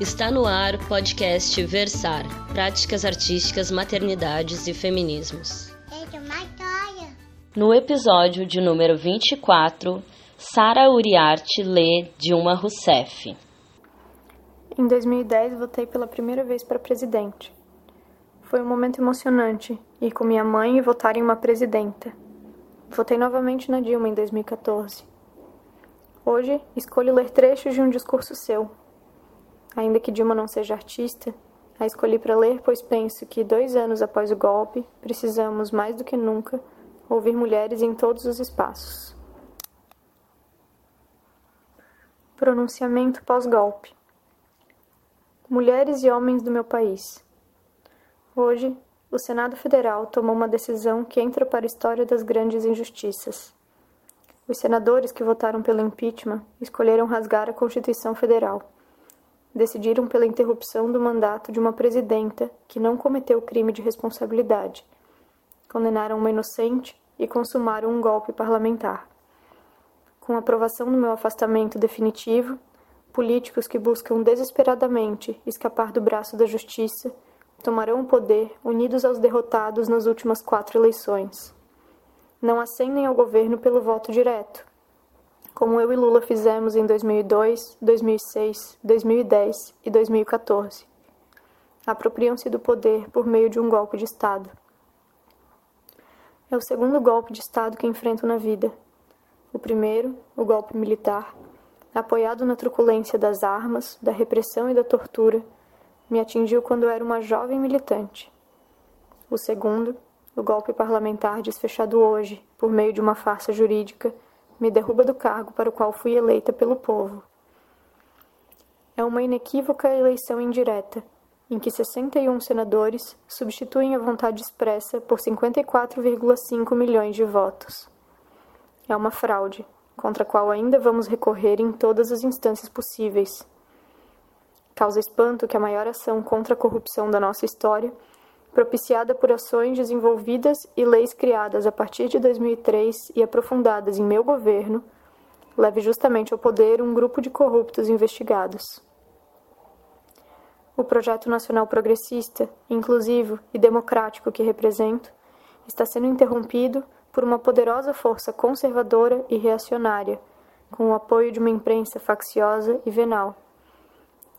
Está no ar o podcast Versar Práticas Artísticas, Maternidades e Feminismos. No episódio de número 24, Sara Uriarte lê Dilma Rousseff. Em 2010, votei pela primeira vez para presidente. Foi um momento emocionante ir com minha mãe e votar em uma presidenta. Votei novamente na Dilma em 2014. Hoje, escolho ler trechos de um discurso seu. Ainda que Dilma não seja artista, a escolhi para ler, pois penso que, dois anos após o golpe, precisamos, mais do que nunca, ouvir mulheres em todos os espaços. Pronunciamento pós-golpe. Mulheres e homens do meu país. Hoje, o Senado Federal tomou uma decisão que entra para a história das grandes injustiças. Os senadores que votaram pelo impeachment escolheram rasgar a Constituição Federal. Decidiram pela interrupção do mandato de uma presidenta que não cometeu crime de responsabilidade. Condenaram uma inocente e consumaram um golpe parlamentar. Com a aprovação do meu afastamento definitivo, políticos que buscam desesperadamente escapar do braço da justiça tomarão o poder unidos aos derrotados nas últimas quatro eleições. Não ascendem ao governo pelo voto direto, como eu e Lula fizemos em 2002, 2006, 2010 e 2014. Apropriam-se do poder por meio de um golpe de Estado. É o segundo golpe de Estado que enfrento na vida. O primeiro, o golpe militar, apoiado na truculência das armas, da repressão e da tortura, me atingiu quando era uma jovem militante. O segundo, o golpe parlamentar desfechado hoje, por meio de uma farsa jurídica, me derruba do cargo para o qual fui eleita pelo povo. É uma inequívoca eleição indireta em que 61 senadores substituem a vontade expressa por 54,5 milhões de votos. É uma fraude, contra a qual ainda vamos recorrer em todas as instâncias possíveis. Causa espanto que a maior ação contra a corrupção da nossa história, propiciada por ações desenvolvidas e leis criadas a partir de 2003 e aprofundadas em meu governo, leve justamente ao poder um grupo de corruptos investigados. O projeto nacional progressista, inclusivo e democrático que represento, está sendo interrompido por uma poderosa força conservadora e reacionária, com o apoio de uma imprensa facciosa e venal.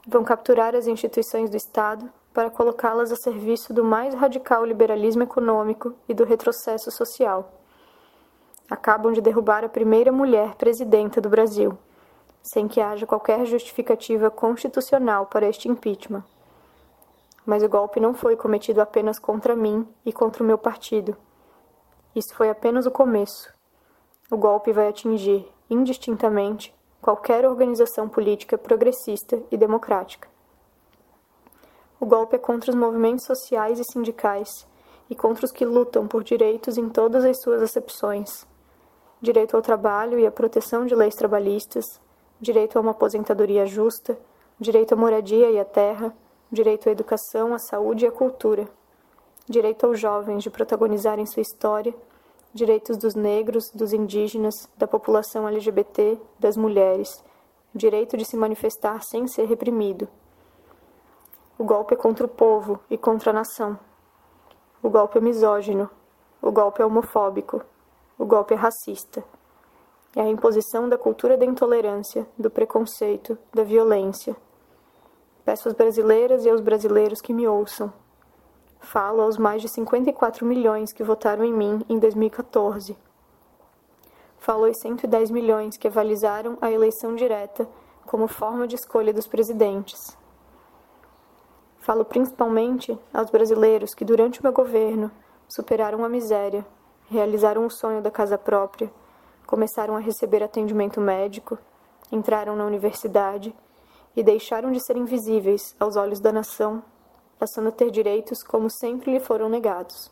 Vão capturar as instituições do Estado para colocá-las a serviço do mais radical liberalismo econômico e do retrocesso social. Acabam de derrubar a primeira mulher presidenta do Brasil sem que haja qualquer justificativa constitucional para este impeachment. Mas o golpe não foi cometido apenas contra mim e contra o meu partido. Isso foi apenas o começo. O golpe vai atingir, indistintamente, qualquer organização política progressista e democrática. O golpe é contra os movimentos sociais e sindicais e contra os que lutam por direitos em todas as suas acepções: direito ao trabalho e à proteção de leis trabalhistas, direito a uma aposentadoria justa, direito à moradia e à terra, direito à educação, à saúde e à cultura, direito aos jovens de protagonizarem sua história, direitos dos negros, dos indígenas, da população LGBT, das mulheres, direito de se manifestar sem ser reprimido. O golpe é contra o povo e contra a nação. O golpe é misógino. O golpe é homofóbico. O golpe é racista é a imposição da cultura da intolerância, do preconceito, da violência. Peço às brasileiras e aos brasileiros que me ouçam. Falo aos mais de 54 milhões que votaram em mim em 2014. Falo aos 110 milhões que avalizaram a eleição direta como forma de escolha dos presidentes. Falo principalmente aos brasileiros que, durante o meu governo, superaram a miséria, realizaram o sonho da casa própria começaram a receber atendimento médico, entraram na universidade e deixaram de ser invisíveis aos olhos da nação, passando a ter direitos como sempre lhe foram negados.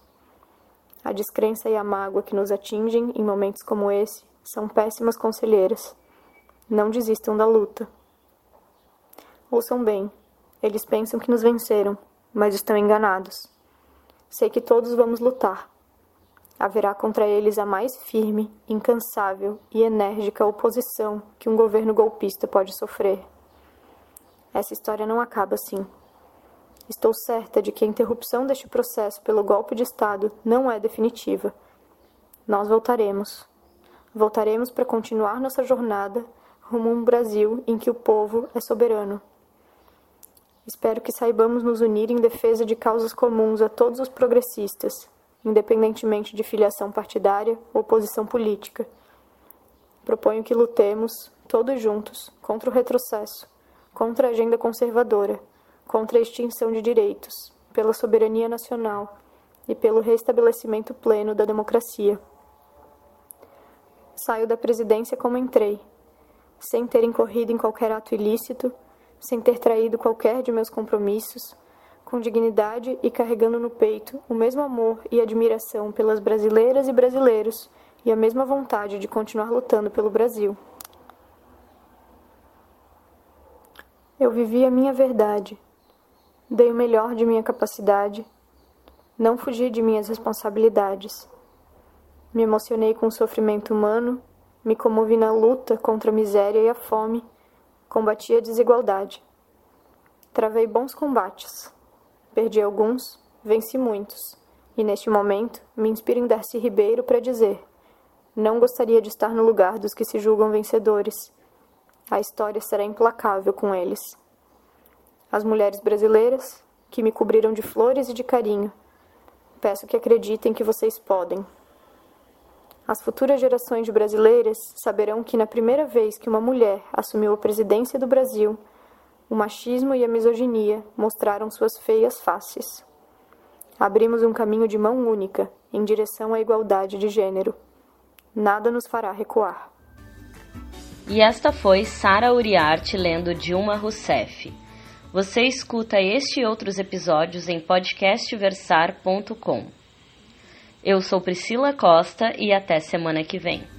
A descrença e a mágoa que nos atingem em momentos como esse são péssimas conselheiras. Não desistam da luta. Ouçam bem, eles pensam que nos venceram, mas estão enganados. Sei que todos vamos lutar haverá contra eles a mais firme, incansável e enérgica oposição que um governo golpista pode sofrer. Essa história não acaba assim. Estou certa de que a interrupção deste processo pelo golpe de Estado não é definitiva. Nós voltaremos. Voltaremos para continuar nossa jornada rumo a um Brasil em que o povo é soberano. Espero que saibamos nos unir em defesa de causas comuns a todos os progressistas, independentemente de filiação partidária ou posição política. Proponho que lutemos, todos juntos, contra o retrocesso, contra a agenda conservadora, contra a extinção de direitos, pela soberania nacional e pelo restabelecimento pleno da democracia. Saio da presidência como entrei, sem ter incorrido em qualquer ato ilícito sem ter traído qualquer de meus compromissos, com dignidade e carregando no peito o mesmo amor e admiração pelas brasileiras e brasileiros e a mesma vontade de continuar lutando pelo Brasil. Eu vivi a minha verdade, dei o melhor de minha capacidade, não fugi de minhas responsabilidades. Me emocionei com o sofrimento humano, me comovi na luta contra a miséria e a fome Combati a desigualdade. Travei bons combates. Perdi alguns, venci muitos. E neste momento me inspiro em Darcy Ribeiro para dizer: não gostaria de estar no lugar dos que se julgam vencedores. A história será implacável com eles. As mulheres brasileiras, que me cobriram de flores e de carinho, peço que acreditem que vocês podem. As futuras gerações de brasileiras saberão que, na primeira vez que uma mulher assumiu a presidência do Brasil, o machismo e a misoginia mostraram suas feias faces. Abrimos um caminho de mão única em direção à igualdade de gênero. Nada nos fará recuar. E esta foi Sara Uriarte lendo Dilma Rousseff. Você escuta este e outros episódios em podcastversar.com. Eu sou Priscila Costa e até semana que vem.